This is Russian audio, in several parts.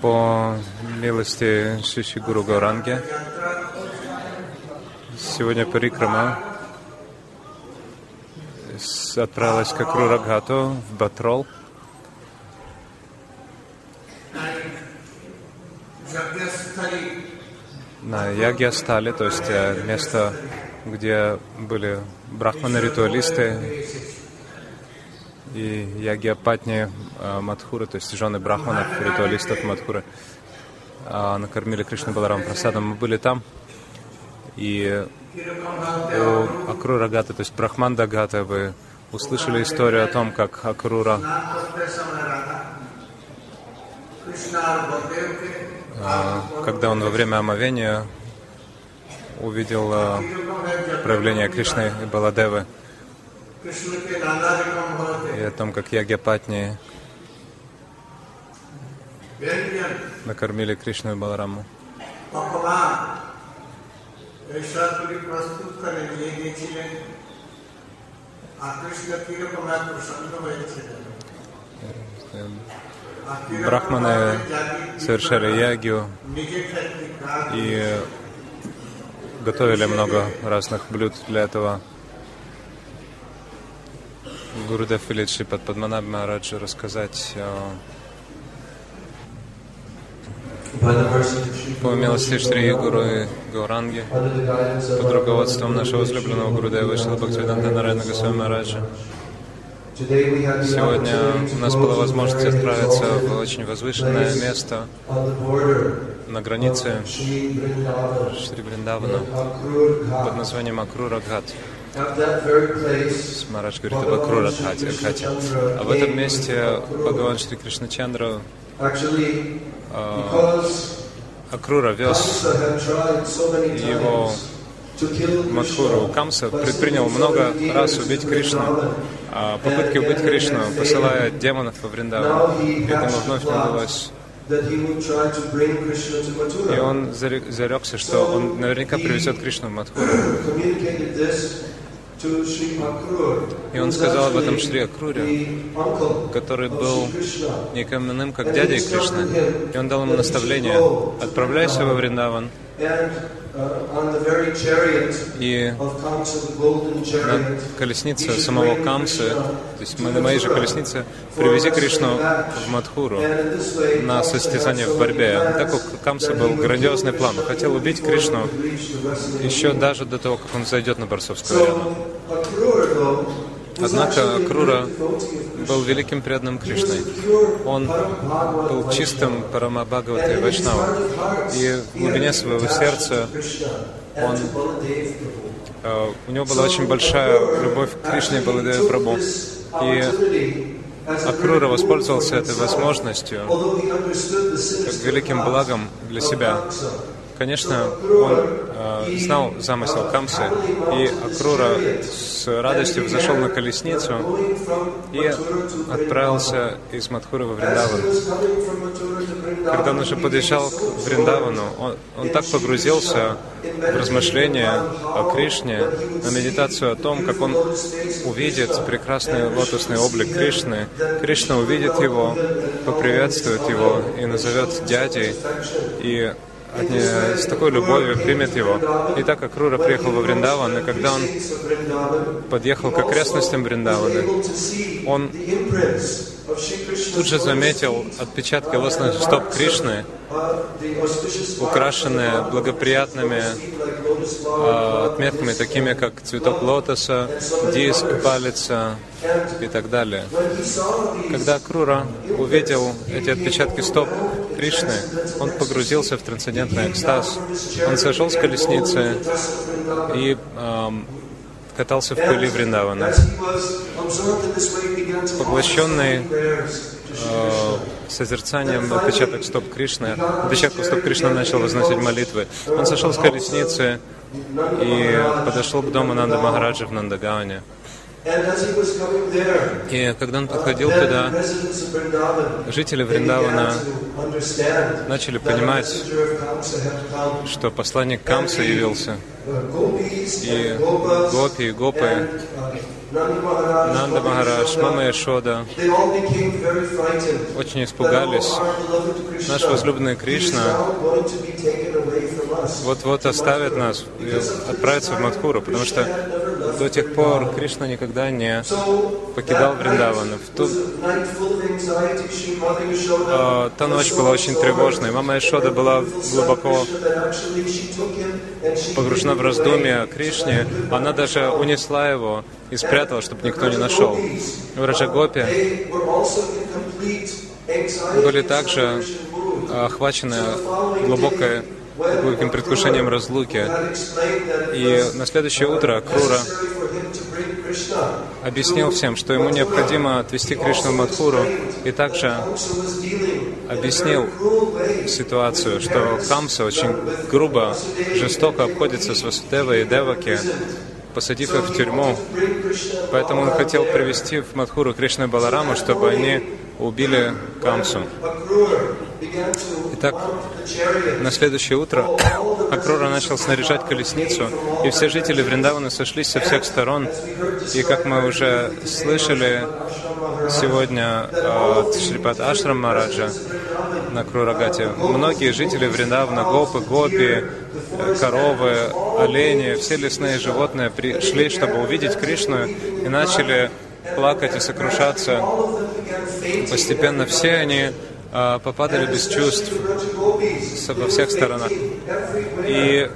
По милости Шиши Гуру Гауранги, сегодня Парикрама. Отправилась к Акру Рагату в Батрол. На Ягья-стале, то есть э, место, где были брахманы-ритуалисты. И Ягья-патни Мадхуры, то есть жены брахманов, ритуалистов Мадхуры, а, накормили Кришну Баларам Прасадом. Мы были там, и у Акрура Гата, то есть Брахманда Гата, вы услышали историю о том, как Акрура а, когда он во время омовения увидел проявление Кришны и Баладевы, и о том, как Ягьяпатни накормили Кришну и Балараму. Брахманы совершали ягью и готовили много разных блюд для этого. Гурудев Ильич под Падманаб Махараджа рассказать по милости Шри Гуру и Гауранги, под руководством нашего возлюбленного Гурудева Шила Бхактивиданта Нарайна Госвами Мараджа. Сегодня у нас была возможность отправиться в очень возвышенное место на границе Шри Вриндавана под названием Акрура-Гhat. Марадж говорит об Акрура-Гхате. А в этом месте Бхагаван Шри Кришначандра Акрура вез его Мадхуру Камса предпринял много раз убить Кришну, а попытки убить Кришну, посылая демонов во Вриндаван. Этому вновь не удалось. И он зарекся, что он наверняка привезет Кришну в Мадхуру. И он сказал об этом Шри Акруре, который был никем иным, как дядей Кришны. И он дал ему наставление, отправляйся во Вриндаван, и на колеснице самого Камсы, то есть на моей же колеснице, привези Кришну в Мадхуру на состязание в борьбе. Так у Камсы был грандиозный план. Он хотел убить Кришну еще даже до того, как он зайдет на борцовскую арену. Однако Крура был великим преданным Кришной. Он был чистым Парамабхагаватой Вайшнавом. И в глубине своего сердца он, э, у него была очень большая любовь к Кришне Баладеве Прабhu. И Акрура воспользовался этой возможностью как великим благом для себя. Конечно, он э, знал замысел Камсы, и Акрура с радостью взошел на колесницу и отправился из Мадхуры во Вриндаван. Когда он уже подъезжал к Вриндавану, он, он так погрузился в размышления о Кришне, на медитацию о том, как он увидит прекрасный лотосный облик Кришны. Кришна увидит его, поприветствует его и назовет дядей, и с такой любовью примет его. И так как Рура приехал во Вриндаван, и когда он подъехал к окрестностям Вриндавана, он тут же заметил отпечатки лосных стоп Кришны, украшенные благоприятными э, отметками, такими как цветок лотоса, диск, палица и так далее. Когда Крура увидел эти отпечатки стоп Кришны, он погрузился в трансцендентный экстаз. Он сошел с колесницы и эм, катался в пыли Вриндавана. Поглощенный э, созерцанием отпечаток стоп Кришны, отпечатку стоп Кришны начал возносить молитвы. Он сошел с колесницы и подошел к дому Нанда Махараджа в Нандагаване. И когда он подходил туда, жители Вриндавана начали понимать, что посланник Камса явился, и гопи, и гопы Нанда Махарадж, Мама Яшода очень испугались. Наш возлюбленный Кришна вот-вот оставит нас и отправится в Мадхуру, потому что до тех пор Кришна никогда не покидал Вриндаван. В ту... А, та ночь была очень тревожной. Мама Ишода была глубоко погружена в раздумья Кришне. Она даже унесла его и спрятала, чтобы никто не нашел. В Раджагопе были также охвачены глубокой глубоким предвкушением разлуки. И на следующее утро Крура объяснил всем, что ему необходимо отвести Кришну в Мадхуру, и также объяснил ситуацию, что Камса очень грубо, жестоко обходится с Васудевой и Деваки, посадив их в тюрьму. Поэтому он хотел привести в Мадхуру Кришну и Балараму, чтобы они убили Камсу. Итак, на следующее утро Акрура начал снаряжать колесницу, и все жители Вриндавана сошлись со всех сторон. И как мы уже слышали сегодня от Шрипат Ашрам Мараджа на Крурагате, многие жители Вриндавана, гопы, гопи, коровы, олени, все лесные животные пришли, чтобы увидеть Кришну, и начали плакать и сокрушаться. Постепенно все они а, попадали без чувств во всех сторонах. И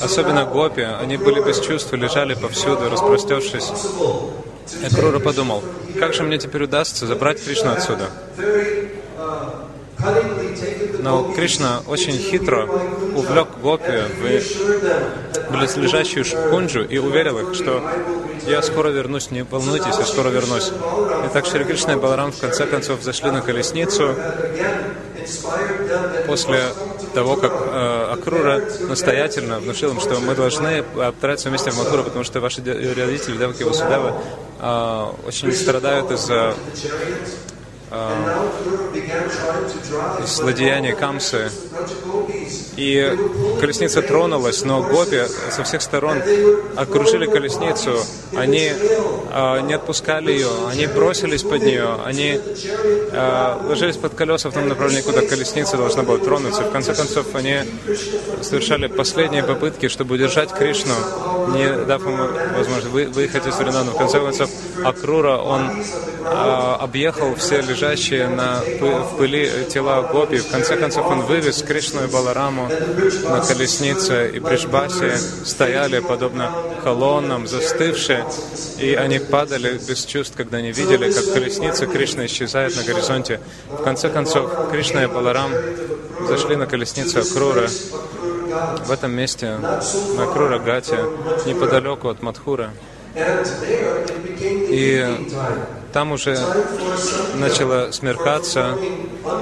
особенно гопи, они были без чувств, лежали повсюду, распростершись. И Крура подумал, как же мне теперь удастся забрать Кришну отсюда? Но Кришна очень хитро увлек гопи в близлежащую кунджу и уверил их, что я скоро вернусь, не волнуйтесь, я скоро вернусь. Итак, Шри Кришна и Баларам в конце концов зашли на колесницу после того, как э, Акрура настоятельно внушил им, что мы должны отправиться вместе в Макуру, потому что ваши родители, Деваки Васудева, э, очень страдают из-за из злодеяния Камсы. И колесница тронулась, но гопи со всех сторон окружили колесницу. Они э, не отпускали ее, они бросились под нее, они э, ложились под колеса в том направлении, куда колесница должна была тронуться. В конце концов, они совершали последние попытки, чтобы удержать Кришну, не дав ему возможность выехать из Вринана. В конце концов, Акрура, он э, объехал все лежащие на, в пыли тела гопи. В конце концов, он вывез Кришну и Балараму на колеснице и Бришбасе стояли, подобно колоннам, застывшие, и они падали без чувств, когда они видели, как колесница Кришны исчезает на горизонте. В конце концов, Кришна и Баларам зашли на колесницу Акрура в этом месте, на Акрура Гате, неподалеку от Мадхура. И там уже начало смеркаться,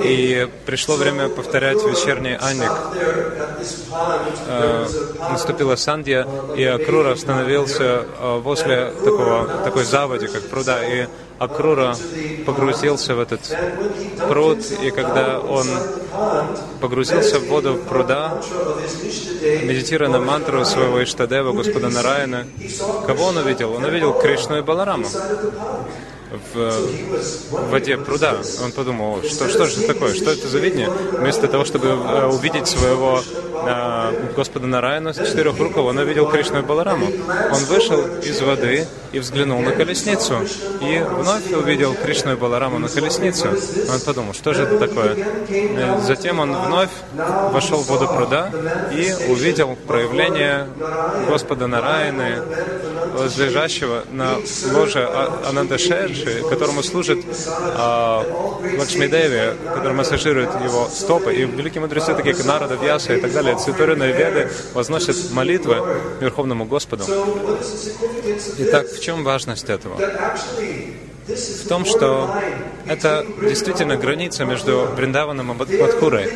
и пришло время повторять вечерний анник. Э, наступила Сандья, и Акрура остановился э, возле такого, такой заводи, как пруда, и Акрура погрузился в этот пруд, и когда он погрузился в воду пруда, медитируя на мантру своего Иштадева, Господа Нараяна, кого он увидел? Он увидел Кришну и Балараму в воде пруда. Он подумал, что, что же это такое, что это за видение? Вместо того, чтобы э, увидеть своего э, Господа Нараяна с четырех руков, он увидел Кришну и Балараму. Он вышел из воды и взглянул на колесницу, и вновь увидел Кришну и Балараму на колесницу. Он подумал, что же это такое? Затем он вновь вошел в воду пруда и увидел проявление Господа Нараяны, возлежащего на ложе а-, Анандашерши, которому служит а, Лакшмидеви, который массажирует его стопы. И великие мудрецы, такие как Нарада, Вьяса и так далее, цитурные веды возносят молитвы Верховному Господу. Итак, в чем важность этого? в том, что это действительно граница между Вриндаваном и Мадхурой.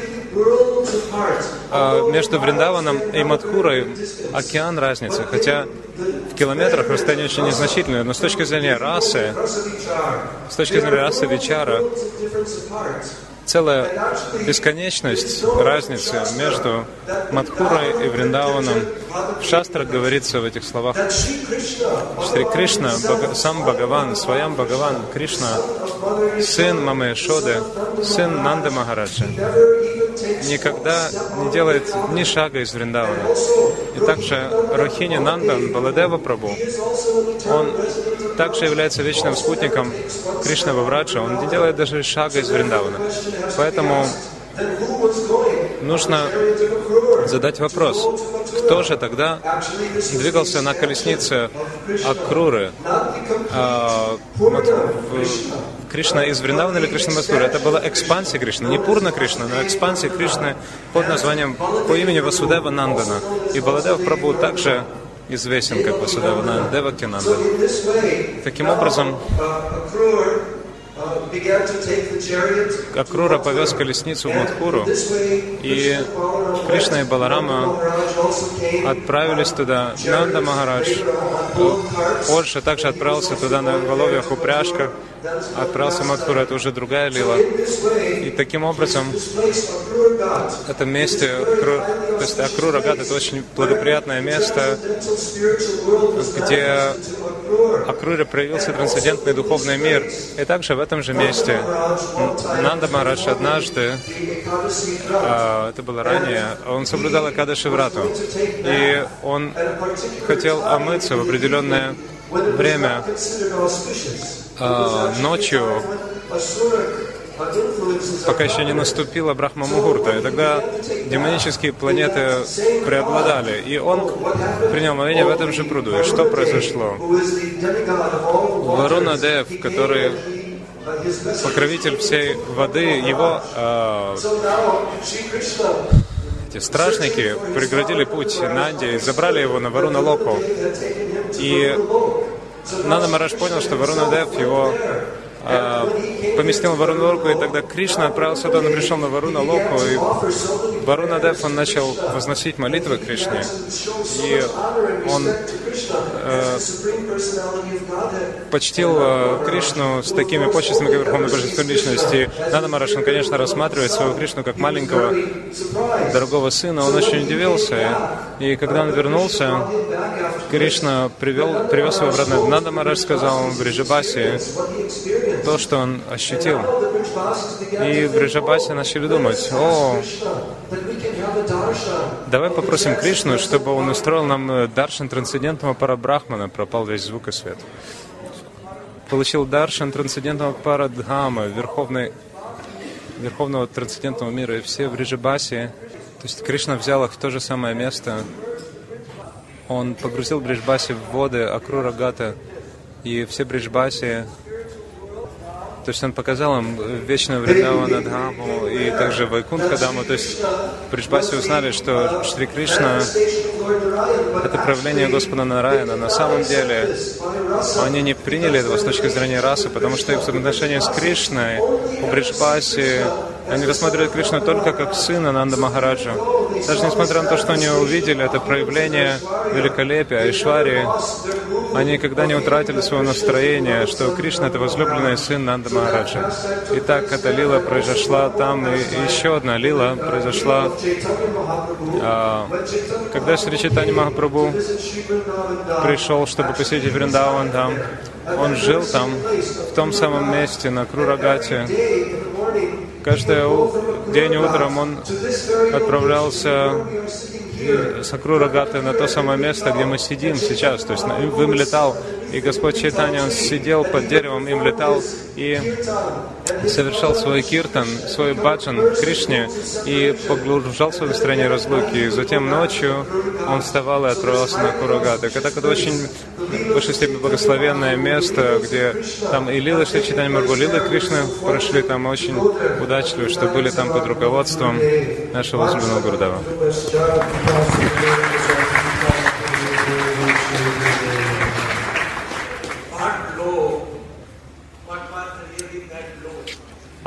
А между Вриндаваном и Мадхурой океан разницы, хотя в километрах расстояние очень незначительное, но с точки зрения расы, с точки зрения расы Вичара, целая бесконечность разницы между Мадхурой и Вриндаваном. В шастрах говорится в этих словах, Шри Кришна, сам Бхагаван, своям Бхагаван, Кришна, сын Мамы Шоды, сын Нанды Махараджа, никогда не делает ни шага из Вриндавана. И также Рохини Нандан, Баладева Прабу, он также является вечным спутником Кришны Вавраджа, он не делает даже шага из Вриндавана. Поэтому нужно задать вопрос, кто же тогда двигался на колеснице Акруры? А, Кришна из Вриндавана или Кришна Мадхуры? Это была экспансия Кришны, не Пурна Кришна, но экспансия Кришны под названием, по имени Васудева Нандана. И Баладев Прабhu также известен как Васудева Нандана, Девакинанда. Таким образом, Акрура повез колесницу в Мадхуру, и Кришна и Баларама отправились туда. Нанда Махарадж позже также отправился туда на воловьях упряжках, отправился в Мадхуру, это уже другая лила. И таким образом, это месте, то есть Акрура Гат, это очень благоприятное место, где Акруре проявился трансцендентный духовный мир. И также в этом же месте Нанда Марадж однажды, а, это было ранее, он соблюдал Акада Шиврату. И он хотел омыться в определенное время а, ночью пока еще не наступила Брахма Мугурта. И тогда демонические планеты преобладали. И он принял моление в этом же пруду. И что произошло? Варуна Дев, который покровитель всей воды, его э, эти стражники преградили путь Нанди и забрали его на Варуна Локу. И Нанда Мараш понял, что Варуна Дев его поместил Варуна Локу, и тогда Кришна отправился туда, он пришел на Варуна Локу, и Варуна Дев, он начал возносить молитвы Кришне, и он э, почтил э, Кришну с такими почестями, как Верховной Божественной Личности. Нада Мараш, он, конечно, рассматривает своего Кришну как маленького, дорогого сына, он очень удивился, и когда он вернулся, Кришна привел, привез его обратно. Нада Мараш сказал в Бриджабасе, то, что он ощутил. И в Бриджабасе начали думать, о, давай попросим Кришну, чтобы он устроил нам э, даршан трансцендентного парабрахмана, пропал весь звук и свет. Получил даршан трансцендентного парадхама, верховной, верховного трансцендентного мира, и все в Бриджабасе. То есть Кришна взял их в то же самое место. Он погрузил Бриджбаси в воды Акрура Гата, и все Бриджбаси то есть он показал им вечную Вриндавана Дхаму и также Вайкунтха Даму. То есть в Бриджбасе узнали, что Шри Кришна — это проявление Господа Нараяна. На самом деле они не приняли этого с точки зрения расы, потому что их взаимоотношения с Кришной у Бриджбасе они рассматривают Кришну только как сына Нанда Махараджа. Даже несмотря на то, что они увидели это проявление великолепия Айшвари, они никогда не утратили свое настроение, что Кришна — это возлюбленный сын Нанда Махараджа. И так эта лила произошла там, и еще одна лила произошла, а, когда Шри Читани Махапрабху пришел, чтобы посетить Вриндаван там, он жил там, в том самом месте, на Крурагате, Каждый день утром он отправлялся с Акрурагаты на то самое место, где мы сидим сейчас. То есть им и Господь Чайтанья, он сидел под деревом, им летал и совершал свой киртан, свой баджан Кришне и погружался в настроение разлуки. И затем ночью он вставал и отправился на Курагатак. Это, это очень в высшей степени благословенное место, где там и Лилы Шри Чайтанья Маргу, Кришны прошли там очень удачливо, что были там под руководством нашего возлюбленного Гурдава.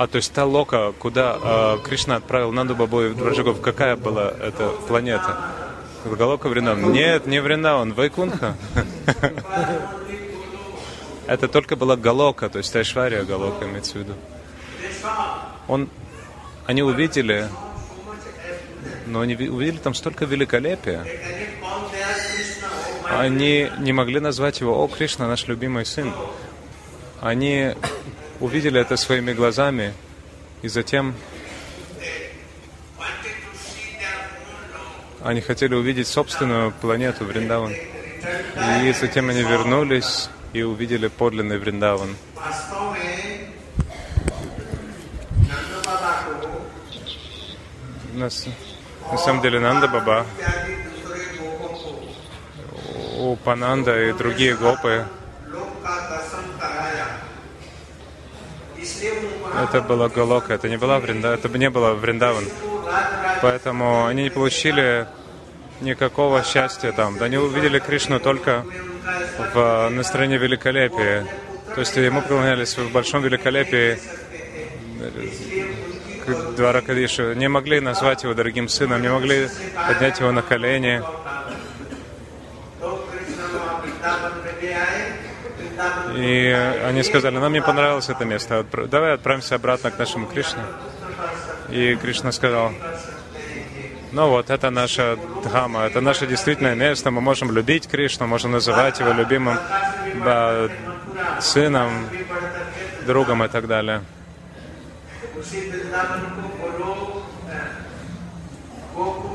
А то есть та лока, куда э, Кришна отправил Нанду Бабу и Драджагов, какая была эта планета? Галока Вриндаван? Нет, не Вриндаван, Вайкунха. Это только была Галока, то есть Айшвария Галока имеется в виду. Он они увидели, но они увидели там столько великолепия. Они не могли назвать его «О, Кришна, наш любимый сын». Они увидели это своими глазами, и затем они хотели увидеть собственную планету Вриндаван. И затем они вернулись и увидели подлинный Вриндаван. На, на самом деле Нанда Баба, Упананда и другие гопы, это была Галока, это не была Вринда, это не было Вриндаван. Поэтому они не получили никакого счастья там. Они увидели Кришну только в настроении великолепия. То есть ему поклонялись в большом великолепии Двара Кадиша. Не могли назвать его дорогим сыном, не могли поднять его на колени. И они сказали, нам не понравилось это место, давай отправимся обратно к нашему Кришне. И Кришна сказал, ну вот, это наша Дхама, это наше действительное место. Мы можем любить Кришну, можем называть его любимым да, сыном, другом и так далее.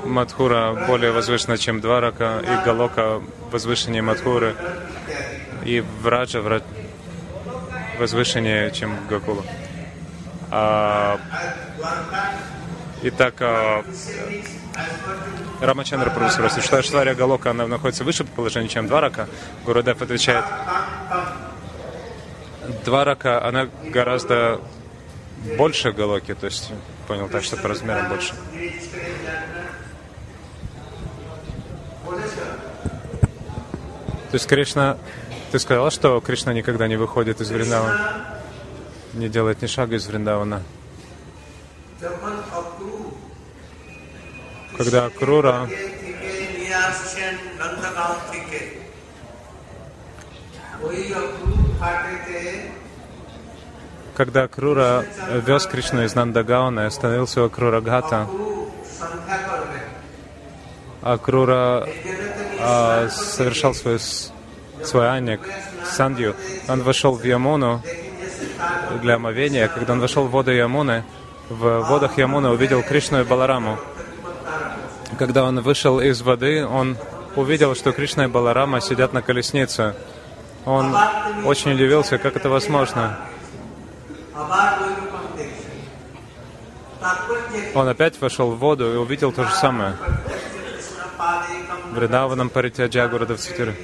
Мадхура более возвышена, чем Дварака, и Галока возвышеннее Мадхуры, и Враджа вра... возвышеннее, чем Гакула. А... Итак, а... Рамачандра спросит, что Аштвария Галока, она находится выше по положению, чем Дварака. Гурудев отвечает, Дварака, она гораздо больше Галоки, то есть понял так, что по размерам больше. То есть Кришна, ты сказал, что Кришна никогда не выходит из Вриндавана, не делает ни шага из Вриндавана. Когда Крура когда Крура вез Кришну из Нандагауна и остановился у Крурагата, а Крура а, совершал свой, свой аник, сандью, он вошел в Ямуну для омовения. Когда он вошел в воду Ямуны, в водах Ямуны увидел Кришну и Балараму. Когда он вышел из воды, он увидел, что Кришна и Баларама сидят на колеснице. Он очень удивился, как это возможно. Он опять вошел в воду и увидел то же самое. Вриндаванам в Цитире.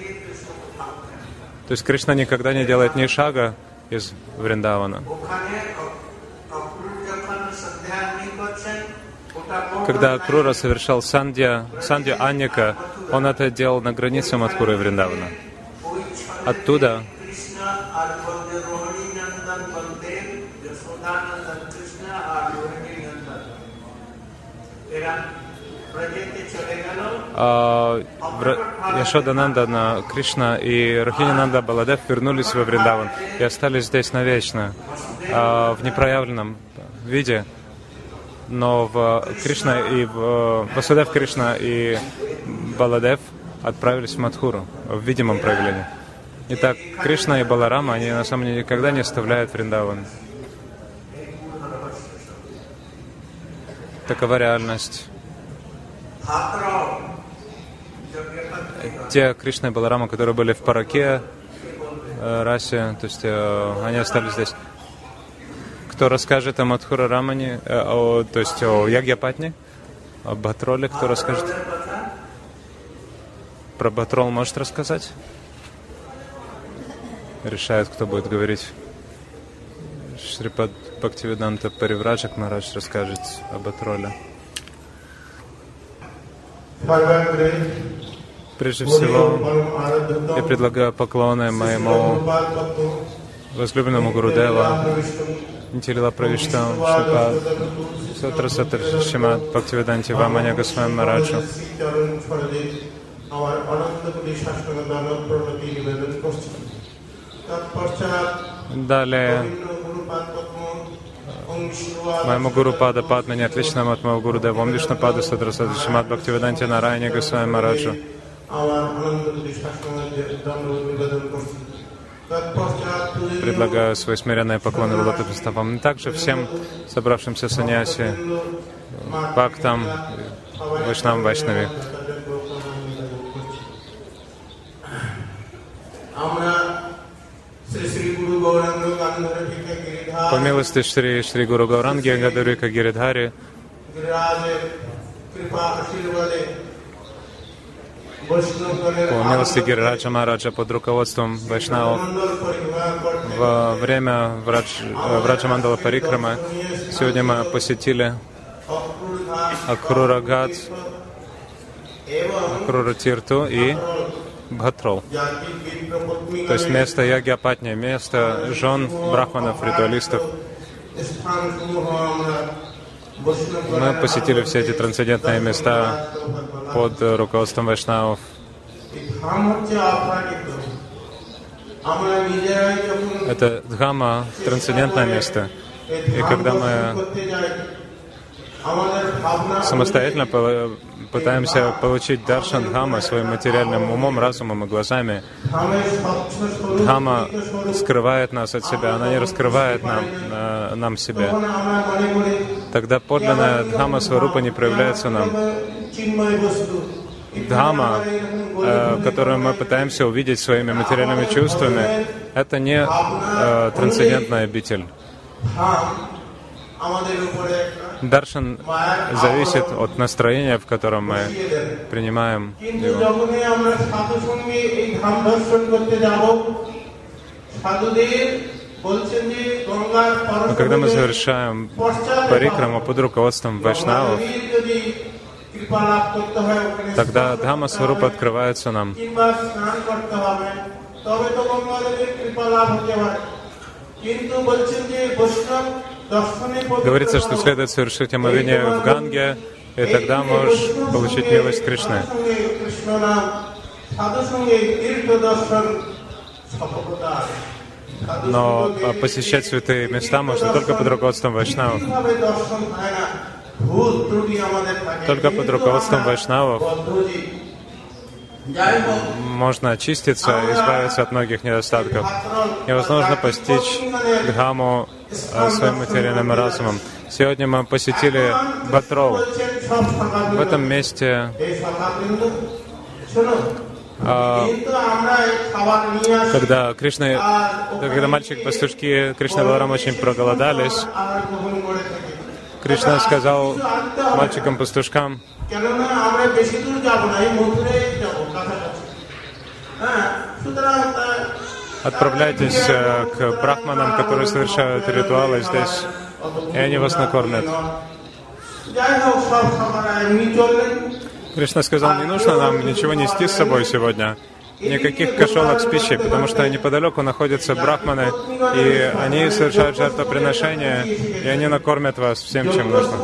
То есть Кришна никогда не делает ни шага из Вриндавана. Когда Крура совершал сандья, сандья Аньяка, он это делал на границе Мадхуры и Вриндавана. Оттуда а, Яшодананда, Кришна и Рахининанда Баладев вернулись во Вриндаван и остались здесь навечно, а, в непроявленном виде. Но в Кришна и в Васудев Кришна и Баладев отправились в Мадхуру в видимом проявлении. Итак, Кришна и Баларама, они на самом деле никогда не оставляют Вриндаван. Такова реальность. Те Кришна и Баларама, которые были в Параке, э, расе, то есть э, они остались здесь. Кто расскажет о Мадхура Рамане, э, о, то есть о Ягьяпатне, о Батроле, кто расскажет? Про Батрол может рассказать? Решает, кто будет говорить. Шрипад Бхактивиданта Паривраджак Марадж расскажет об Атроле. Прежде всего, я предлагаю поклоны моему возлюбленному Гурудева, Нитилила Правишта, Шипа, Сатра Сатр Шимат, Бхактивиданти Ваманя Госвами Мараджу. Далее, моему гуру Пада Падма, не отличному от моего гуру Дева, Ом Вишну Пада Садрасада Шимат Бхактивиданте Нарайне Госвами Мараджу. আমার আনন্দ শাসনের দণ্ড নিবেদন করছি তৎপশ্চাৎ তুই Предлагаю свои смиренные поклоны лотосным стопам. И также всем собравшимся саньяси, бхактам, вайшнам, вайшнави. আমরা শ্রী শ্রী গুরু গৌরাঙ্গ গান্ধর থেকে গিরিধার по милости Шри, Шри Гуру Гауранги, Гадарика Гиридхари, по милости Гирираджа Мараджа под руководством Вайшнау во время врача э, Мандала Парикрама сегодня мы посетили Акрурагат, Акрура Тирту и Бхатрол. То есть место Яги место жен брахманов, ритуалистов. Мы посетили все эти трансцендентные места под руководством вайшнавов. Это Дхама, трансцендентное место. И когда мы самостоятельно пытаемся получить даршан Дхамма своим материальным умом, разумом и глазами. Дхамма скрывает нас от себя, она не раскрывает нам, э, нам себя. Тогда подлинная Дхамма Сварупа не проявляется нам. Дхама, э, которую мы пытаемся увидеть своими материальными чувствами, это не э, трансцендентная обитель. ধাম আমাদের উপরে একটা Даршан зависит от настроения, в котором мы দিয়ে দেবে принимаем কিন্তু его. যখনই আমরা সাধু সঙ্গে এই ধাম দর্শন করতে যাব সাধুদের বলছেন যে গঙ্গার Но когда мы совершаем парикраму под руководством вайшнавов, যদি কৃপা লাভ করতে হয় ওখানে тогда Дхама Сварупа открывается нам. কিংবা স্নান করতে হবে তবে তো গঙ্গাদেবীর কৃপা লাভ হতে পারে কিন্তু বলছেন যে বৈষ্ণব দর্শনে পবিত্র Говорится, что следует совершить омовение в Ганге, и тогда можешь получить милость Кришны. Но а, посещать святые места можно только под руководством вайшнавов. Только под руководством вайшнавов можно очиститься и избавиться от многих недостатков. Невозможно постичь Дхаму а, своим материальным разумом. Сегодня мы посетили Батроу. В этом месте а, когда Кришна, когда мальчик пастушки Кришна Варам очень проголодались, Кришна сказал мальчикам пастушкам, Отправляйтесь э, к брахманам, которые совершают ритуалы здесь, и они вас накормят. Кришна сказал, не нужно нам ничего нести с собой сегодня, никаких кошелок с пищей, потому что неподалеку находятся брахманы, и они совершают жертвоприношения, и они накормят вас всем, чем нужно.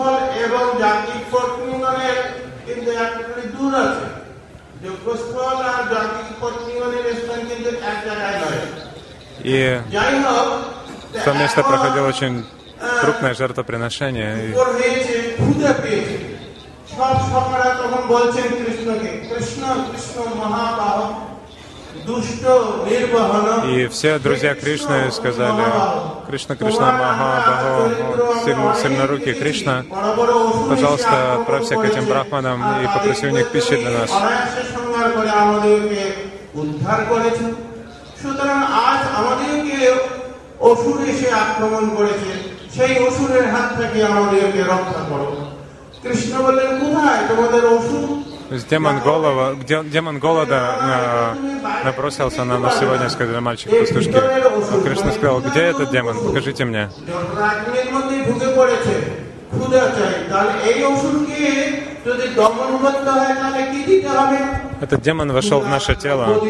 И в то место проходило очень крупное жертвоприношение. И... И все друзья Кришны сказали, Кришна, Кришна, Махабахо, сильно, сильнорукий Кришна, বড় বড় অসুর пожалуйста, এসে আক্রমণ отправься к этим করেছে। брахманам и আর попроси у них пищи для нас. অনায়াসে সংহার করে আমাদেরকে উদ্ধার করেছে সুতরাং আজ আমাদেরকে অসুর এসে আক্রমণ করেছে সেই অসুরের হাত থেকে আমাদেরকে রক্ষা করো কৃষ্ণ বললেন কোথায় তোমাদের অসুর то есть демон, голова, демон голода на, набросился на нас сегодня, сказали мальчик пастушки. А Кришна сказал, где этот демон? Покажите мне. Этот демон вошел в наше тело.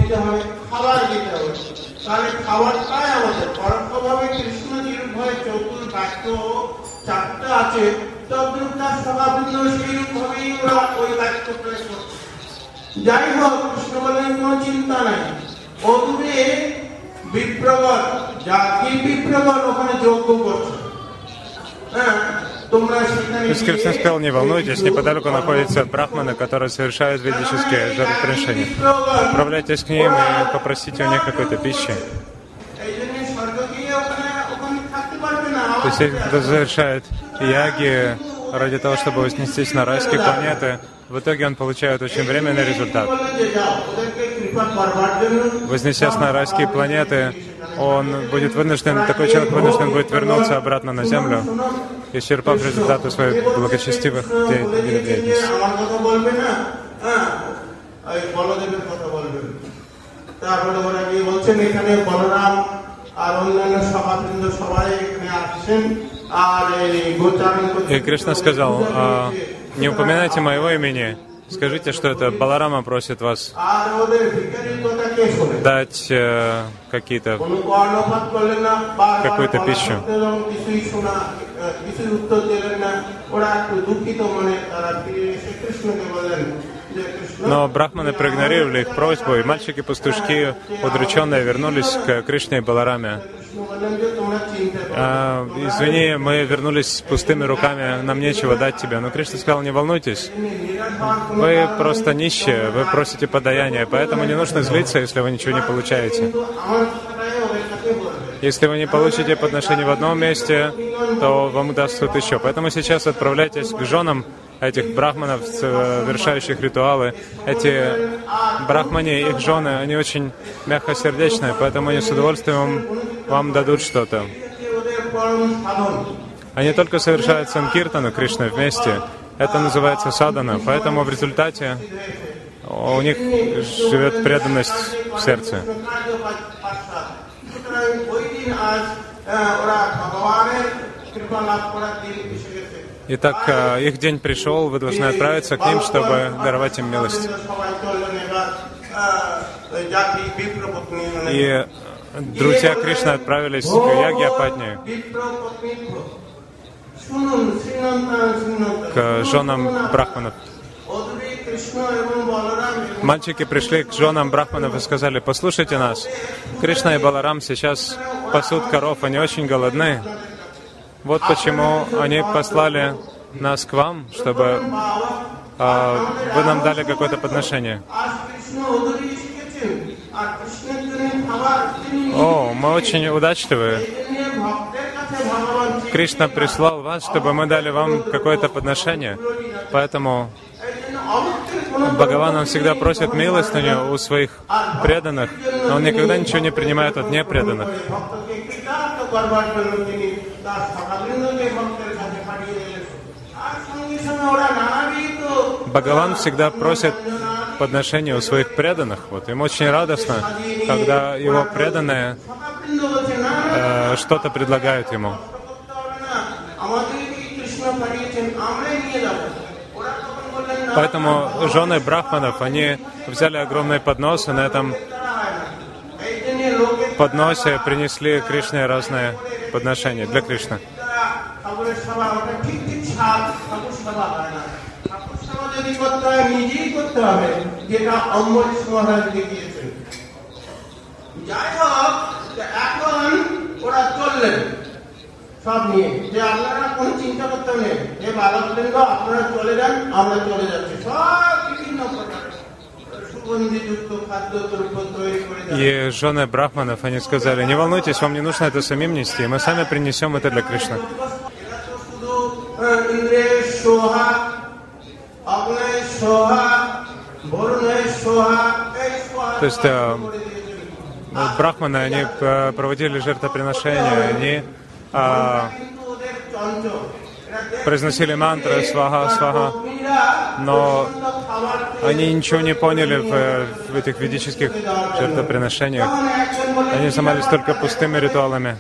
দিতে হবে খাবার দিতে হবে তাহলে খাবারটাই আমাদের পরোক্ষভাবে কৃষ্ণজির ভয়ে চতুর বাক্য চারটা আছে তদ্রুপ তার স্বভাবৃন্দ সেইরূপ ভাবেই ওরা ওই বাক্য প্রয়োগ করছে যাই হোক কৃষ্ণ বললেন কোনো চিন্তা নাই অদূরে বিপ্রগণ যা কি বিপ্রগণ ওখানে যজ্ঞ করছে হ্যাঁ তোমরা সেখানে То есть Кришна গিয়ে сказал, не волнуйтесь, неподалеку находятся брахманы, которые совершают ведические жертвоприношения. Отправляйтесь к ним и попросите у них какой-то пищи. То есть те, кто совершает яги ради того, чтобы вознестись на райские планеты, в итоге он получает очень временный результат. বলে যে যাও ওদেরকে কৃপা করবার জন্য Вознесясь на райские планеты, он будет вынужден, такой человек вынужден будет вернуться обратно на Землю, исчерпав результаты своих благочестивых де- বলে দিয়েছে যে деятельности. আমার কথা বলবে না হ্যাঁ ওই বলদেবের কথা বলবেন তারপরে ওরা গিয়ে বলছেন এখানে বলরাম আর অন্যান্য সভাবৃন্দ সবাই и Кришна сказал, а, не упоминайте моего имени, скажите, что это Баларама просит вас дать э, какие-то какую-то пищу. Но брахманы проигнорировали их просьбу, и мальчики-пастушки, удрученные, вернулись к Кришне и Балараме. А, извини, мы вернулись с пустыми руками, нам нечего дать тебе. Но Кришна сказал, не волнуйтесь, вы просто нищие, вы просите подаяние, поэтому не нужно злиться, если вы ничего не получаете. Если вы не получите подношение в одном месте, то вам удастся еще. Поэтому сейчас отправляйтесь к женам этих брахманов, совершающих э, ритуалы. Эти брахмане, их жены, они очень мягкосердечные, поэтому они с удовольствием вам дадут что-то. Они только совершают санкиртану Кришны вместе. Это называется садана. Поэтому в результате у них живет преданность в сердце. Итак, э, их день пришел, вы должны отправиться к ним, чтобы даровать им милость. И э, друзья Кришны отправились к Яги Апатнию, к женам брахманов. Мальчики пришли к женам брахманов и сказали, послушайте нас, Кришна и Баларам сейчас пасут коров, они очень голодны. Вот почему они послали нас к вам, чтобы э, вы нам дали какое-то подношение. О, мы очень удачливы. Кришна прислал вас, чтобы мы дали вам какое-то подношение. Поэтому Бхагаван он всегда просит милостыню у своих преданных, но он никогда ничего не принимает от непреданных. ভক্তকে কৃতার্থ করবার জন্য তিনি তার সকাবৃন্দকে ভক্তের কাছে পাঠিয়ে দিলেন আর সঙ্গে সঙ্গে ওরা নানাবিধ Бхагаван всегда просит подношения у своих преданных. Вот им очень радостно, когда его преданные সকাবৃন্দ বলছে না э, что-то предлагают ему. করতে হবে না আমাদেরকে কৃষ্ণ পাঠিয়েছেন আমরাই নিয়ে যাবো ওরা তখন বললেন না Поэтому жены брахманов, они взяли огромный поднос, и на этом তারা হয় না এই জন্য লোকের подносе принесли Кришне разные подношения для Кришны. দ্বারা ঠাকুরের সভা ওটা ঠিক ঠিক সাপ ঠাকুর সভা হয় না ঠাকুর সভা যদি করতে হয় নিজেই করতে হবে যেটা অম্বরীশ মহারাজ দেখিয়েছেন যাই হোক তো এখন ওরা চললেন সব নিয়ে যে আপনারা কোনো চিন্তা করতে নেই যে বালকবৃন্দ আপনারা চলে যান আমরা চলে যাচ্ছি সব বিভিন্ন প্রকার и жены брахманов, они сказали, не волнуйтесь, вам не нужно это самим нести, мы сами принесем это для Кришны. То есть э, брахманы, они э, проводили жертвоприношения, они э, произносили мантры «Сваха, сваха», но они ничего не поняли в, в этих ведических жертвоприношениях. Они занимались только пустыми ритуалами.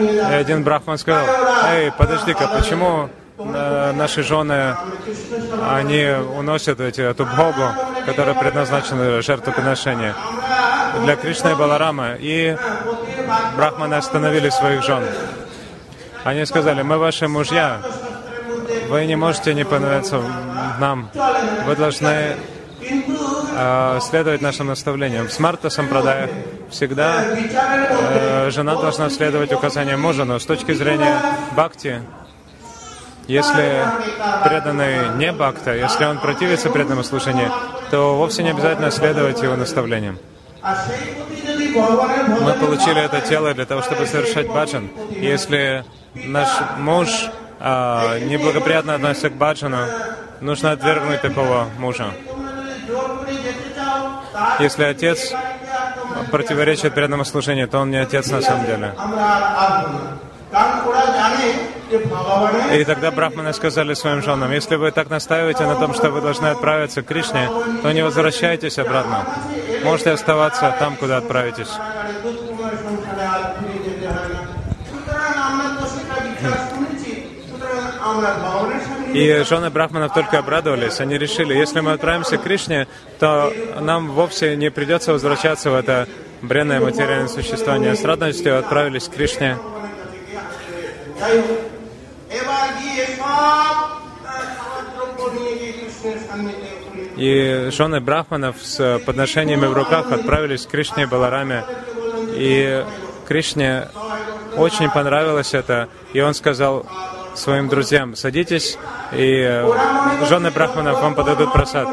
И один брахман сказал, «Эй, подожди-ка, почему э, наши жены, они уносят эти, эту бхогу, которая предназначена жертвоприношения для Кришны и Баларама, и брахманы остановили своих жен. Они сказали, мы ваши мужья, вы не можете не понравиться нам, вы должны э, следовать нашим наставлениям. С Марта Сампрадая всегда э, жена должна следовать указаниям мужа, но с точки зрения бхакти, если преданный не бхакта, если он противится преданному слушанию, то вовсе не обязательно следовать его наставлениям. Мы получили это тело для того, чтобы совершать баджан. Если наш муж а, неблагоприятно относится к баджану, нужно отвергнуть такого мужа. Если отец противоречит преданному служению, то он не отец на самом деле. И тогда брахманы сказали своим женам, если вы так настаиваете на том, что вы должны отправиться к Кришне, то не возвращайтесь обратно. Можете оставаться там, куда отправитесь. И жены брахманов только обрадовались. Они решили, если мы отправимся к Кришне, то нам вовсе не придется возвращаться в это бренное материальное существование. С радостью отправились к Кришне. И жены брахманов с подношениями в руках отправились к Кришне и Балараме. И Кришне очень понравилось это, и он сказал своим друзьям, садитесь, и жены брахманов вам подадут просад.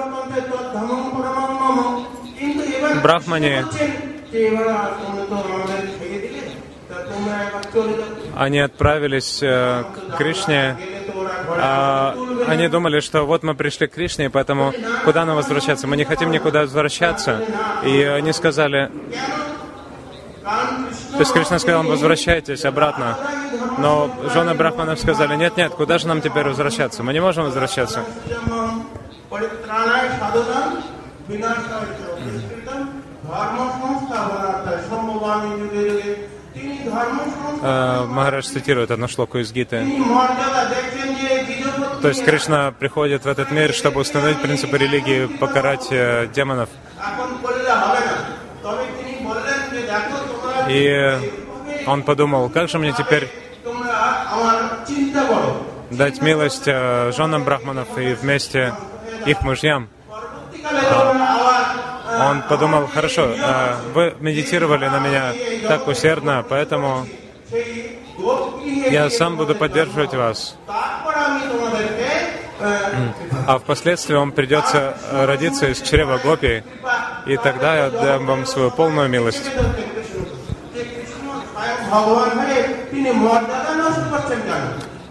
Брахмане они отправились э, к Кришне. А, они думали, что вот мы пришли к Кришне, поэтому куда нам возвращаться? Мы не хотим никуда возвращаться. И они сказали, то есть Кришна сказал, возвращайтесь обратно. Но жены Брахманов сказали, нет, нет, куда же нам теперь возвращаться? Мы не можем возвращаться. Махарадж цитирует одно шлоку из Гиты. То есть Кришна приходит в этот мир, чтобы установить принципы религии, покарать э, демонов. И он подумал, как же мне теперь дать милость э, женам брахманов и вместе их мужьям. Он подумал, хорошо, э, вы медитировали на меня так усердно, поэтому я сам буду поддерживать вас. А впоследствии вам придется родиться из чрева гопи, и тогда я дам вам свою полную милость.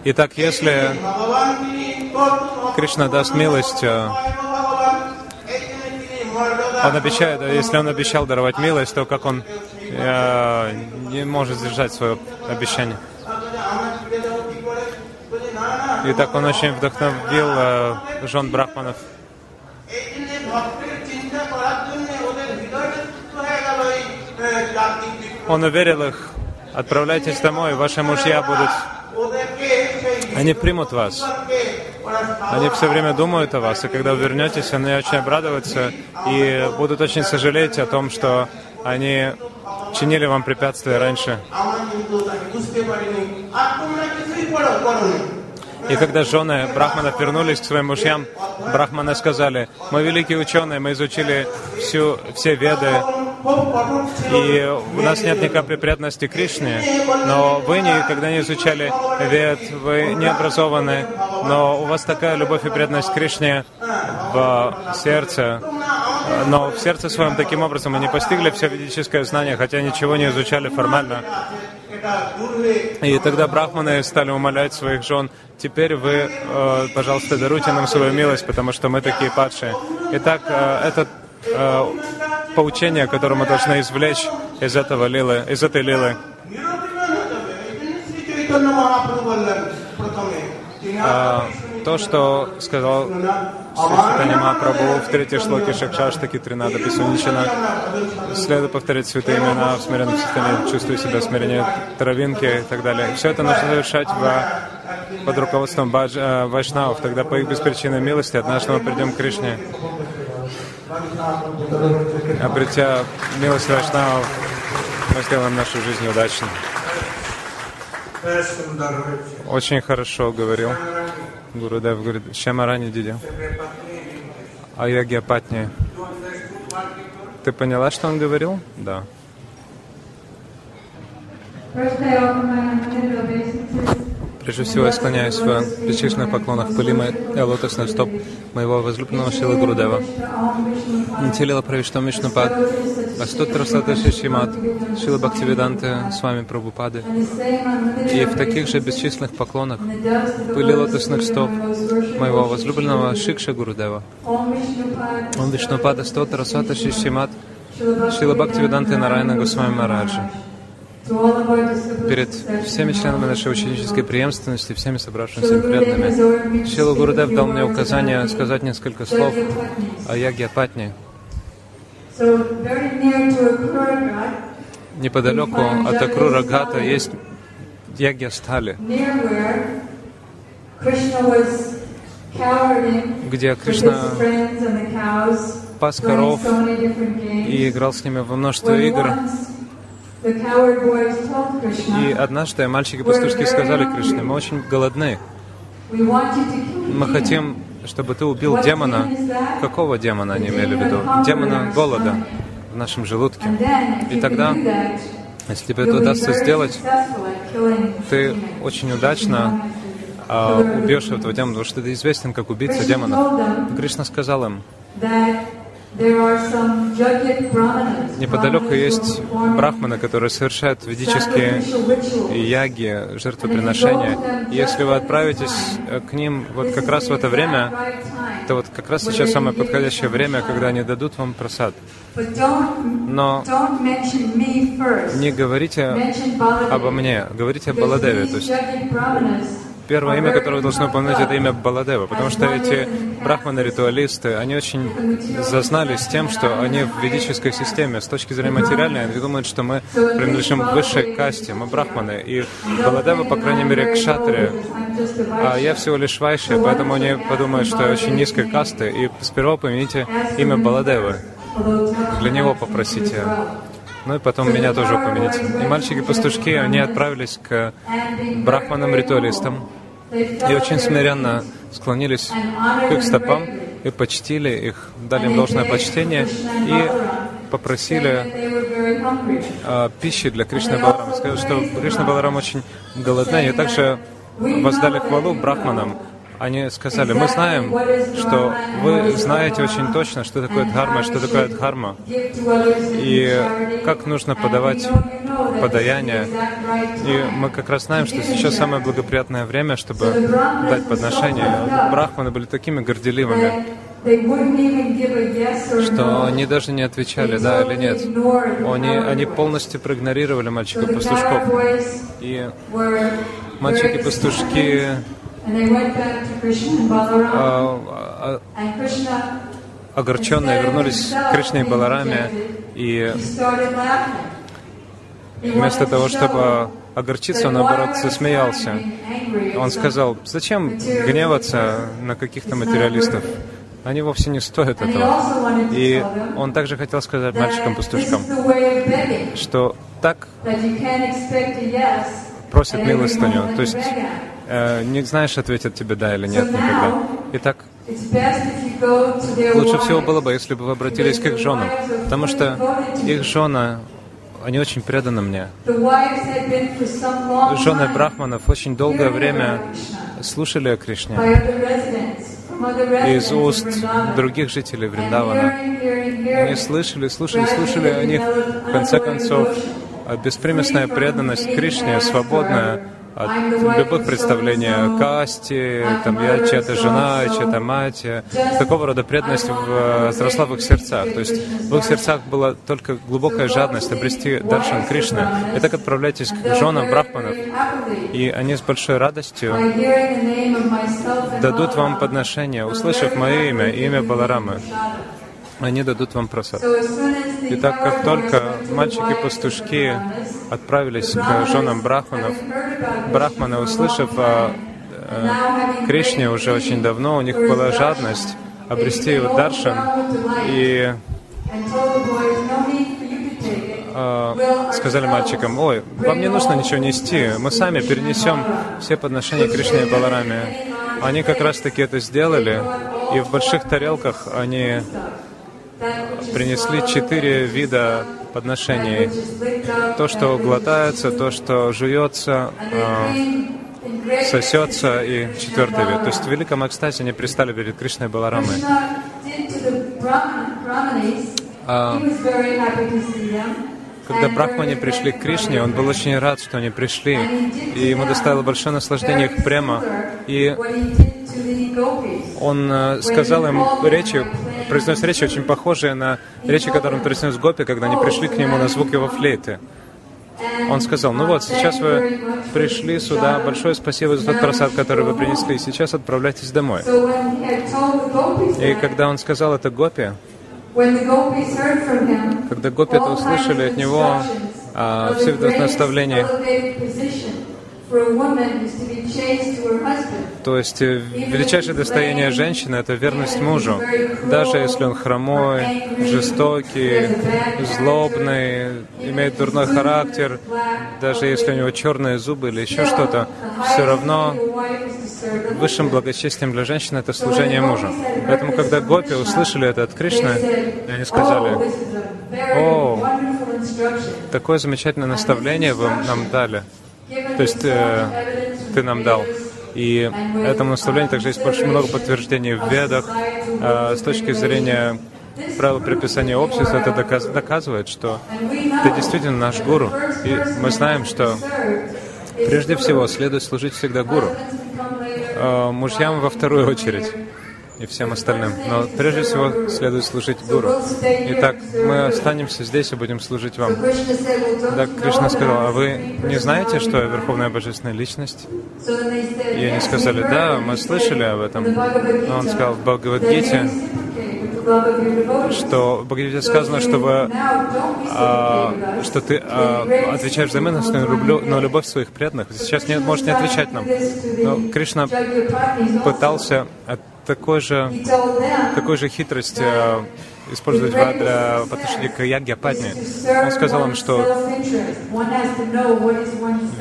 Итак, если Кришна даст милость, э, он обещает, если он обещал даровать милость, то как он э, не может сдержать свое обещание. Итак, он очень вдохновил э, жен Брахманов. Он уверил их, отправляйтесь домой, ваши мужья будут, они примут вас. Они все время думают о вас, и когда вы вернетесь, они очень обрадуются и будут очень сожалеть о том, что они чинили вам препятствия раньше. И когда жены Брахманов вернулись к своим мужьям, Брахманы сказали, мы великие ученые, мы изучили всю, все веды, и у нас нет ни капли преданности Кришне, но вы никогда не изучали вед, вы не образованы, но у вас такая любовь и преданность Кришне в сердце, но в сердце своем таким образом не постигли все ведическое знание, хотя ничего не изучали формально. И тогда брахманы стали умолять своих жен, теперь вы, э, пожалуйста, даруйте нам свою милость, потому что мы такие падшие. Итак, э, это э, поучение, которое мы должны извлечь из этого лилы, из этой лилы. А, то, что сказал Шришитани Махапрабху в третьей шлоке Шакшаштаки Тринада Писуничина, следует повторять святые имена в смиренном состоянии, чувствуя себя смирение травинки и так далее. Все это нужно совершать в, под руководством бадж, э, вайшнавов. Тогда по их беспричинной милости однажды мы придем к Кришне. Обретя милость вайшнавов, мы сделаем нашу жизнь удачной. Очень хорошо говорил. Гурудев говорит, Шамарани Дидя. Аягья Патни. Ты поняла, что он говорил? Да. Прежде всего, я склоняюсь в бесчисленных поклонах пыли и лотосных стоп моего возлюбленного Шила Гурудева. Нитилила Правиштам Вишнупад, Астутра Саташи Шимат, Шила Бхактивиданты с вами Прабхупады. И в таких же бесчисленных поклонах пыли лотосных стоп моего возлюбленного Шикша Гурудева. Он Вишнупада Стотра Саташи Шимат, Шила Бхактивиданты Нарайна Госвами Мараджа перед всеми членами нашей ученической преемственности, всеми собравшимися преданными. Шила Гурудев дал мне указание сказать несколько слов о Яге Патни. Неподалеку от Акрура Гата есть Ягья где Кришна пас коров и играл с ними во множество игр. И однажды мальчики-пастушки сказали Кришне, мы очень голодны. Мы хотим, чтобы ты убил демона. Какого демона они имели в виду? Демона голода в нашем желудке. И тогда, если тебе это удастся сделать, ты очень удачно а, убьешь этого демона, потому что ты известен как убийца демонов. Кришна сказал им, Неподалеку есть брахманы, которые совершают ведические яги, жертвоприношения. И если вы отправитесь э, к ним вот как раз в это время, то вот как раз сейчас самое подходящее время, когда они дадут вам просад. Но не говорите обо мне, говорите о Баладеве. То есть первое имя, которое вы должны упомянуть, это имя Баладева, потому что эти брахманы-ритуалисты, они очень зазнались тем, что они в ведической системе, с точки зрения материальной, они думают, что мы принадлежим высшей касте, мы брахманы, и Баладева, по крайней мере, к шатре, а я всего лишь вайши, поэтому они подумают, что я очень низкой касты, и сперва помяните имя Баладевы. Для него попросите. Ну и потом меня тоже упомяните. И мальчики-пастушки, они отправились к брахманам-ритуалистам и очень смиренно склонились к их стопам и почтили их, дали им должное почтение и попросили э, пищи для Кришны Баларама. Сказали, что Кришна Баларам очень голодный, и также воздали хвалу брахманам, они сказали, мы знаем, что вы знаете очень точно, что такое дхарма, что такое дхарма, и как нужно подавать подаяние. И мы как раз знаем, что сейчас самое благоприятное время, чтобы дать подношение. Брахманы были такими горделивыми, что они даже не отвечали, да или нет. Они, они полностью проигнорировали мальчиков-пастушков. И мальчики-пастушки огорченные вернулись к Кришне и Балараме, и вместо того, чтобы огорчиться, он, наоборот, засмеялся. Он сказал, зачем гневаться на каких-то материалистов? Они вовсе не стоят этого. И он также хотел сказать мальчикам-пастушкам, что так просит милостыню. То есть э, не знаешь, ответят тебе да или нет никогда. Итак, лучше всего было бы, если бы вы обратились к их женам, потому что их жена, они очень преданы мне. Жены брахманов очень долгое время слушали о Кришне из уст других жителей Вриндавана. Они слышали, слушали, слушали о них. В конце концов, беспримесная преданность Кришне, свободная от любых представлений о касте, там, я чья-то жена, чья-то мать. Такого рода преданность возросла в их сердцах. То есть в их сердцах была только глубокая жадность обрести Даршан Кришны. И так отправляйтесь к женам брахманов, и они с большой радостью дадут вам подношение, услышав мое имя и имя Баларамы они дадут вам просад. И так как только мальчики-пастушки отправились к женам брахманов, брахманы, услышав о э, Кришне уже очень давно, у них была жадность обрести его даршан, и э, сказали мальчикам, ой, вам не нужно ничего нести, мы сами перенесем все подношения Кришне и Балараме. Они как раз таки это сделали, и в больших тарелках они принесли четыре вида подношений. То, что глотается, то, что жуется, э, сосется, и четвертый вид. То есть в великом экстазе они пристали перед Кришной Баларамой. А, когда брахмане пришли к Кришне, он был очень рад, что они пришли, и ему доставило большое наслаждение их према. И он э, сказал им речи, произнес речи очень похожие на речи, которые он произнес Гопи, когда они пришли к нему на звук его флейты. Он сказал, ну вот, сейчас вы пришли сюда, большое спасибо за тот просад, который вы принесли, сейчас отправляйтесь домой. И когда он сказал это Гопи, когда гопи это услышали от него, а, все это наставления, то есть э, величайшее достояние женщины — это верность мужу. Даже если он хромой, жестокий, злобный, имеет дурной характер, даже если у него черные зубы или еще что-то, все равно высшим благочестием для женщины — это служение мужу. Поэтому, когда гопи услышали это от Кришны, они сказали, «О, такое замечательное наставление вы нам дали». То есть э, ты нам дал. И этому наставлению также есть много подтверждений в Ведах. Э, с точки зрения правил приписания общества, это доказ, доказывает, что ты действительно наш гуру. И мы знаем, что прежде всего следует служить всегда гуру. Э, мужьям во вторую очередь и всем остальным. Но прежде всего следует служить Гуру. Итак, мы останемся здесь и будем служить вам. Так Кришна сказал, а вы не знаете, что я Верховная Божественная Личность? И они сказали, да, мы слышали об этом. Но он сказал в Бхагавадгите, что в Бхагавадгите сказано, что, вы, а, что ты а, отвечаешь люблю, на любовь своих преданных. Сейчас не, можешь не отвечать нам. Но Кришна пытался от такой же, такой же хитрость э, использовать для, по отношению к Ягья Падне. Он сказал им, что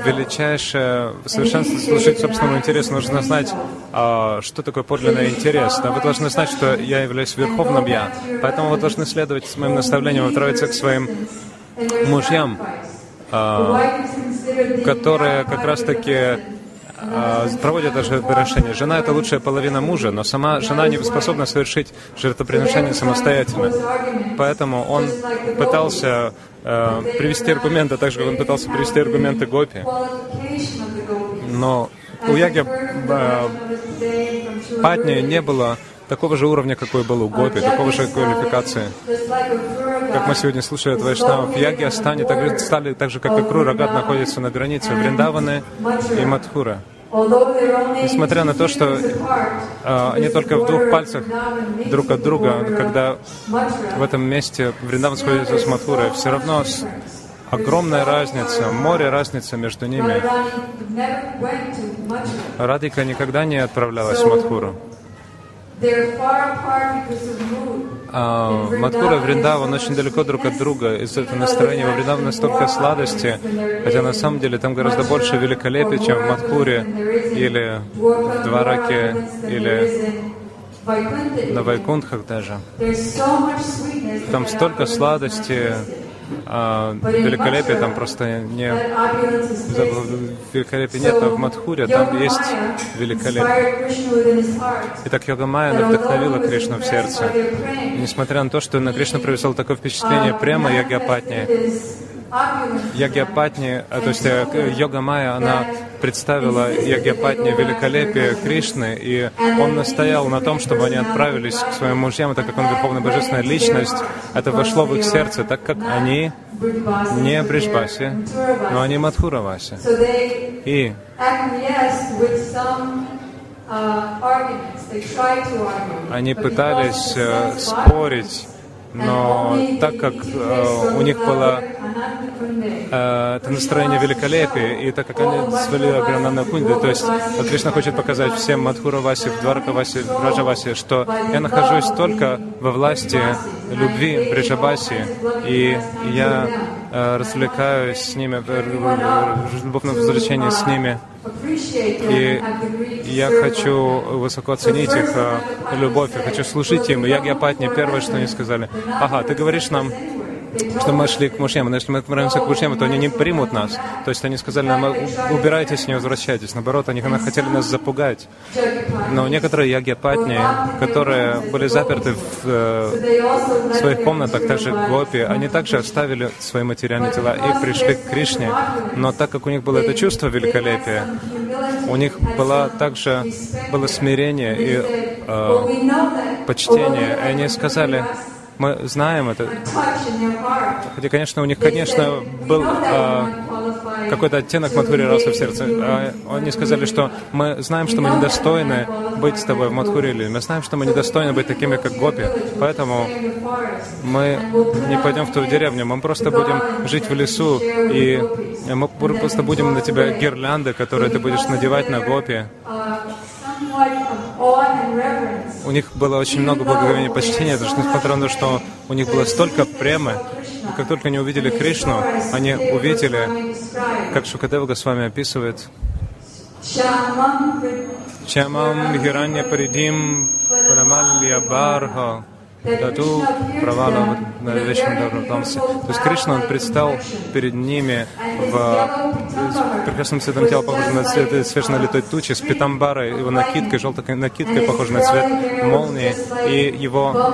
величайшее совершенство служить собственному интересу. Нужно знать, э, что такое подлинный интерес. Да, вы должны знать, что я являюсь верховным Я. Поэтому вы должны следовать моим наставлениям, отправиться к своим мужьям, э, которые как раз-таки а, проводят даже жертвоприношение. Жена — это лучшая половина мужа, но сама жена не способна совершить жертвоприношение самостоятельно. Поэтому он пытался э, привести аргументы, так же, как он пытался привести аргументы Гопи. Но у Яги э, Патни не было такого же уровня, какой был у Гопи, такого же квалификации. Как мы сегодня слушали от Вайшнава, в Яге Астане так, стали так же, как и Кру, Рагат находится на границе Вриндаваны и Мадхура. Несмотря на то, что э, они только в двух пальцах друг от друга, когда в этом месте Вриндаван сходится с Мадхурой, все равно огромная разница, море разница между ними. Радика никогда не отправлялась в Мадхуру. А, Мадхура и Вриндаван очень далеко друг от друга. Из этого настроения во Вриндаване настолько сладости, хотя на самом деле там гораздо больше великолепия, чем в Мадхуре или в Двараке или на Вайкунтхах даже. Там столько сладости, а, великолепие там просто не... Великолепия нет, а в Мадхуре там есть великолепие. Итак, йога Майя вдохновила Кришну в сердце. И несмотря на то, что на Кришну произвело такое впечатление прямо Ягьяпатни, Ягьяпатни, а, то есть э, йога Майя, она представила Ягьяпатни великолепие Кришны, и он настоял на том, чтобы они отправились к своим мужьям, так как он Верховная Божественная Личность, это вошло в их сердце, так как они не Бришбаси, но они Мадхураваси. И они пытались э, спорить но так как э, у них была э, это настроение великолепия, и так как они свели Агранана Кунди, то есть Кришна хочет показать всем Мадхураваси, Дваракаваси, Раджаваси, что я нахожусь только во власти любви Бриджабаси, и я э, развлекаюсь с ними, в любовном развлечении с ними. И я хочу высоко оценить их э, любовь, я хочу служить им. И я Гьяпатни, первое, что они сказали, ага, ты говоришь нам, что мы шли к мужьям, но если мы отправимся к мужьям, то они не примут нас. То есть они сказали нам, убирайтесь, не возвращайтесь. Наоборот, они хотели нас запугать. Но некоторые ягьяпатни, которые были заперты в э, своих комнатах, также гопи, они также оставили свои материальные тела и пришли к Кришне. Но так как у них было это чувство великолепия, у них было также было смирение и э, почтение. И они сказали, мы знаем это. Хотя, конечно, у них, конечно, был э, какой-то оттенок Мадхури Раса в сердце. А они сказали, что мы знаем, что мы недостойны быть с тобой в Мадхури, или мы знаем, что мы недостойны быть такими, как Гопи. Поэтому мы не пойдем в ту деревню, мы просто будем жить в лесу, и мы просто будем на тебя гирлянды, которые ты будешь надевать на Гопи. У них было очень много благоговения и почтения, даже несмотря на то, что у них было столько премы. И как только они увидели Кришну, они увидели, как Шукадева с вами описывает, Чамам Хиранья Паридим Панамалья Барха Тату Правала на вечном Дharmatамсе. То есть Кришна, он предстал перед ними в прекрасном цветом тела, похожем на цвет свеженалитой тучи, с питамбарой, его накидкой, желтой накидкой, похожей на цвет молнии, и его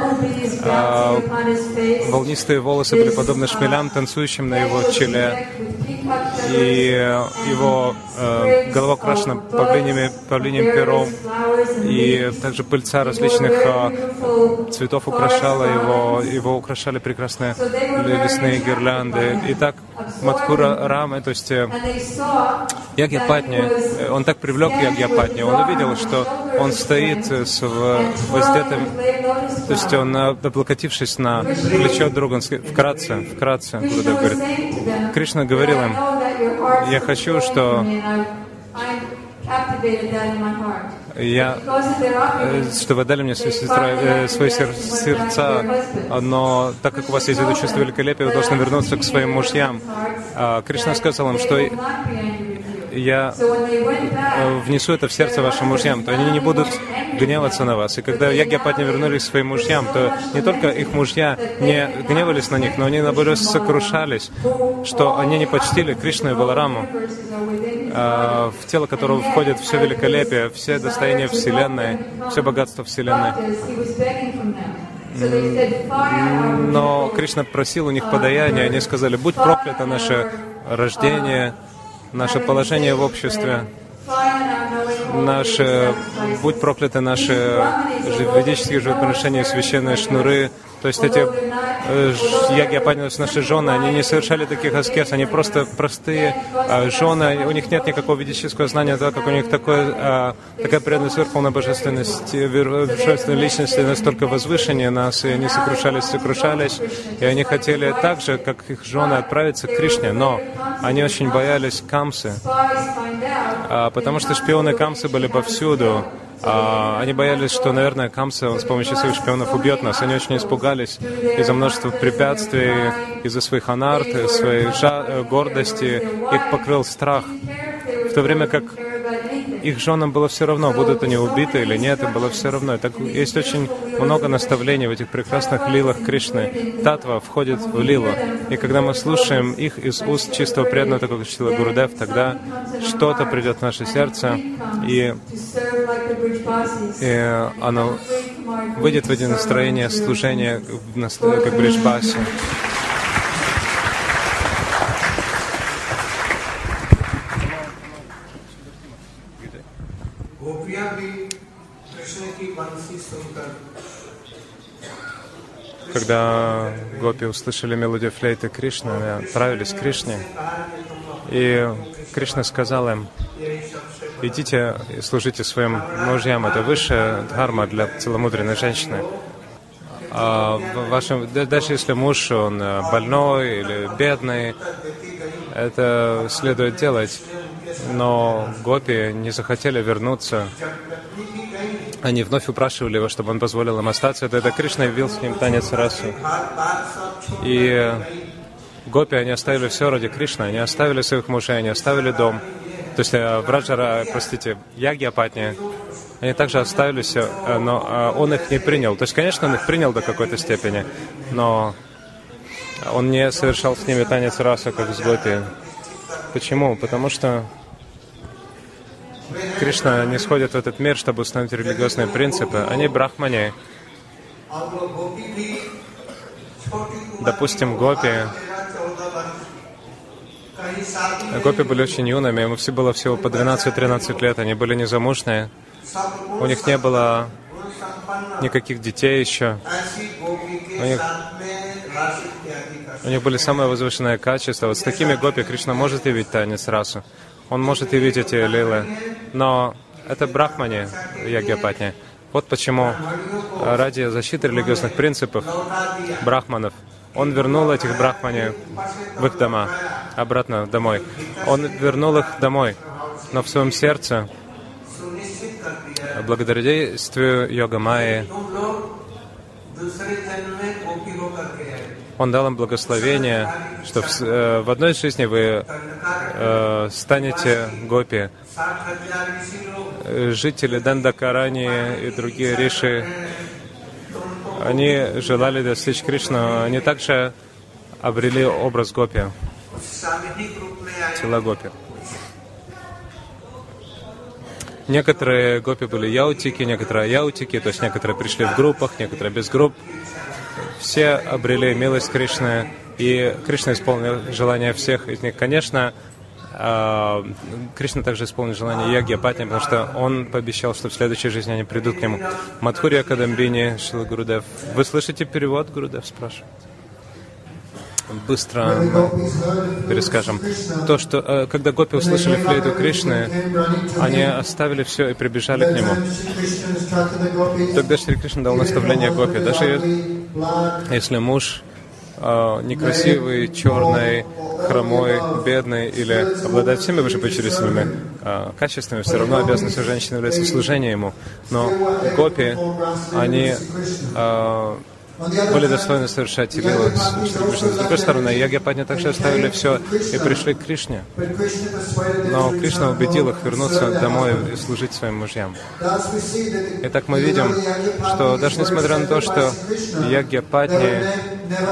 э, волнистые волосы были подобны шмелям, танцующим на его челе, и его э, голова украшена павлиниями, павлиним пером, и также пыльца различных э, цветов украшала его, его украшали прекрасные лесные гирлянды. И так Мадхура Рамы, то есть э, Ягьяпатни, э, он так привлек Ягьяпатни, он увидел, что он стоит с воздетым, то есть он, облокотившись на плечо друга, он вкратце, вкратце, Гурудев говорит, Кришна говорил им, я хочу, что я, э, что вы дали мне свои, сестра, э, свои сердца, но так как у вас есть это чувство великолепия, вы должны вернуться к своим мужьям. А Кришна сказал им, что я э, внесу это в сердце вашим мужьям, то они не будут гневаться на вас. И когда ягьяпатни вернулись к своим мужьям, то не только их мужья не гневались на них, но они, наоборот, сокрушались, что они не почтили Кришну и Балараму, а, в тело которого входит все великолепие, все достояния Вселенной, все богатство Вселенной. Но Кришна просил у них подаяния, они сказали, будь проклято наше рождение, наше положение в обществе, наши, будь прокляты наши ведические жертвоприношения, священные шнуры, то есть эти э, ягьяпанились наши жены, они не совершали таких аскез, они просто простые э, жены, у них нет никакого ведического знания, так как у них такое, э, такая преданность верховной божественности, божественной личности настолько возвышеннее нас, и они сокрушались, сокрушались, и они хотели так же, как их жены, отправиться к Кришне, но они очень боялись Камсы, э, потому что шпионы Камсы были повсюду, а, они боялись, что, наверное, Камса с помощью своих шпионов убьет нас. Они очень испугались из-за множества препятствий, из-за своих анарт, своей жа- э, гордости. Их покрыл страх. В то время как их женам было все равно, будут они убиты или нет, им было все равно. Так, есть очень много наставлений в этих прекрасных лилах Кришны. Татва входит в лилу. И когда мы слушаем их из уст чистого преданного, такого как Шила Гурудев, тогда что-то придет в наше сердце, и, и оно выйдет в это настроение служения, как Бриджбаси. Когда гопи услышали мелодию флейты Кришны, они отправились к Кришне, и Кришна сказал им, идите и служите своим мужьям, это высшая дхарма для целомудренной женщины. А вашим, даже если муж, он больной или бедный, это следует делать. Но гопи не захотели вернуться. Они вновь упрашивали его, чтобы он позволил им остаться. Тогда Кришна явил с ним танец расу. И гопи, они оставили все ради Кришны. Они оставили своих мужей, они оставили дом. То есть э, Враджара, простите, Яги Апатни, они также оставили все, э, но э, он их не принял. То есть, конечно, он их принял до какой-то степени, но он не совершал с ними танец раса, как с гопи. Почему? Потому что Кришна не сходит в этот мир, чтобы установить религиозные принципы. Они брахмани. Допустим, гопи. Гопи были очень юными, ему все было всего по 12-13 лет, они были незамужные. У них не было никаких детей еще. У них, у них были самые возвышенные качества. Вот с такими гопи Кришна может явить танец расу. Он может явить эти лилы. Но это брахмани, ягьяпатни. Вот почему ради защиты религиозных принципов брахманов он вернул этих брахмани в их дома, обратно домой. Он вернул их домой, но в своем сердце благодаря действию йога Майи он дал им благословение, что в, э, в одной жизни вы э, станете гопи. Жители Дандакарани и другие риши, они желали достичь Кришну, они также обрели образ гопи, тела гопи. Некоторые гопи были яутики, некоторые яутики, то есть некоторые пришли в группах, некоторые без групп. Все обрели милость Кришны, и Кришна исполнил желания всех из них. Конечно, а, Кришна также исполнил желание Яги Апатни, потому что он пообещал, что в следующей жизни они придут к нему. Мадхурия Кадамбини, Шила Гурудев. Вы слышите перевод, Гурудев спрашивает? быстро перескажем. То, что э, когда гопи услышали флейту Кришны, они оставили все и прибежали к нему. Тогда Шри Кришна дал наставление гопи. Даже если муж э, некрасивый, черный, хромой, бедный или обладает всеми вышеперечисленными э, качествами, все равно обязанностью женщины является служение ему. Но гопи, они э, были достойны совершать с Шри С другой стороны, Ягьяпадни также оставили все и пришли к Кришне. Но Кришна убедил их вернуться домой и служить своим мужьям. Итак, мы видим, что даже несмотря на то, что Ягьяпадни,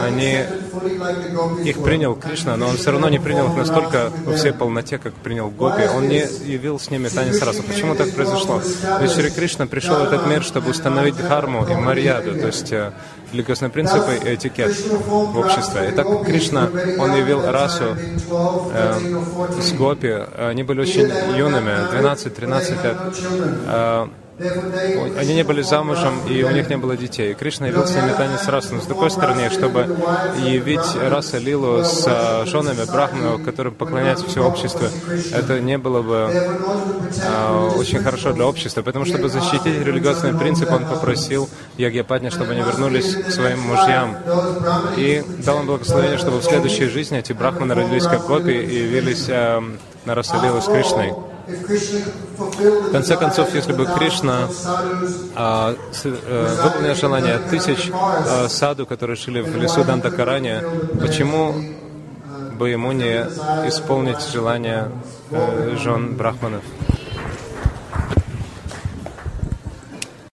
они, их принял Кришна, но он все равно не принял их настолько во всей полноте, как принял Гопи. Он не явил с ними танец раса. Почему так произошло? Ведь Шри Кришна пришел в этот мир, чтобы установить дхарму и марьяду, то есть э, религиозные принципы и этикет в обществе. Итак, Кришна, он явил расу э, с гопи. Они были очень юными, 12-13 лет. Э, они не были замужем, и у них не было детей. Кришна явил с ними танец расы. Но с другой стороны, чтобы явить раса Лилу с а, женами Брахмана, которым поклоняется все общество, это не было бы а, очень хорошо для общества. Поэтому, чтобы защитить религиозный принцип, он попросил Ягьяпадня, чтобы они вернулись к своим мужьям. И дал им благословение, чтобы в следующей жизни эти брахманы родились как гопи и явились а, на Расалилу с Кришной. В конце концов, если бы Кришна а, с, а, выполнил желание тысяч а, саду, которые жили в лесу Дантакарани, почему бы ему не исполнить желание а, жен брахманов?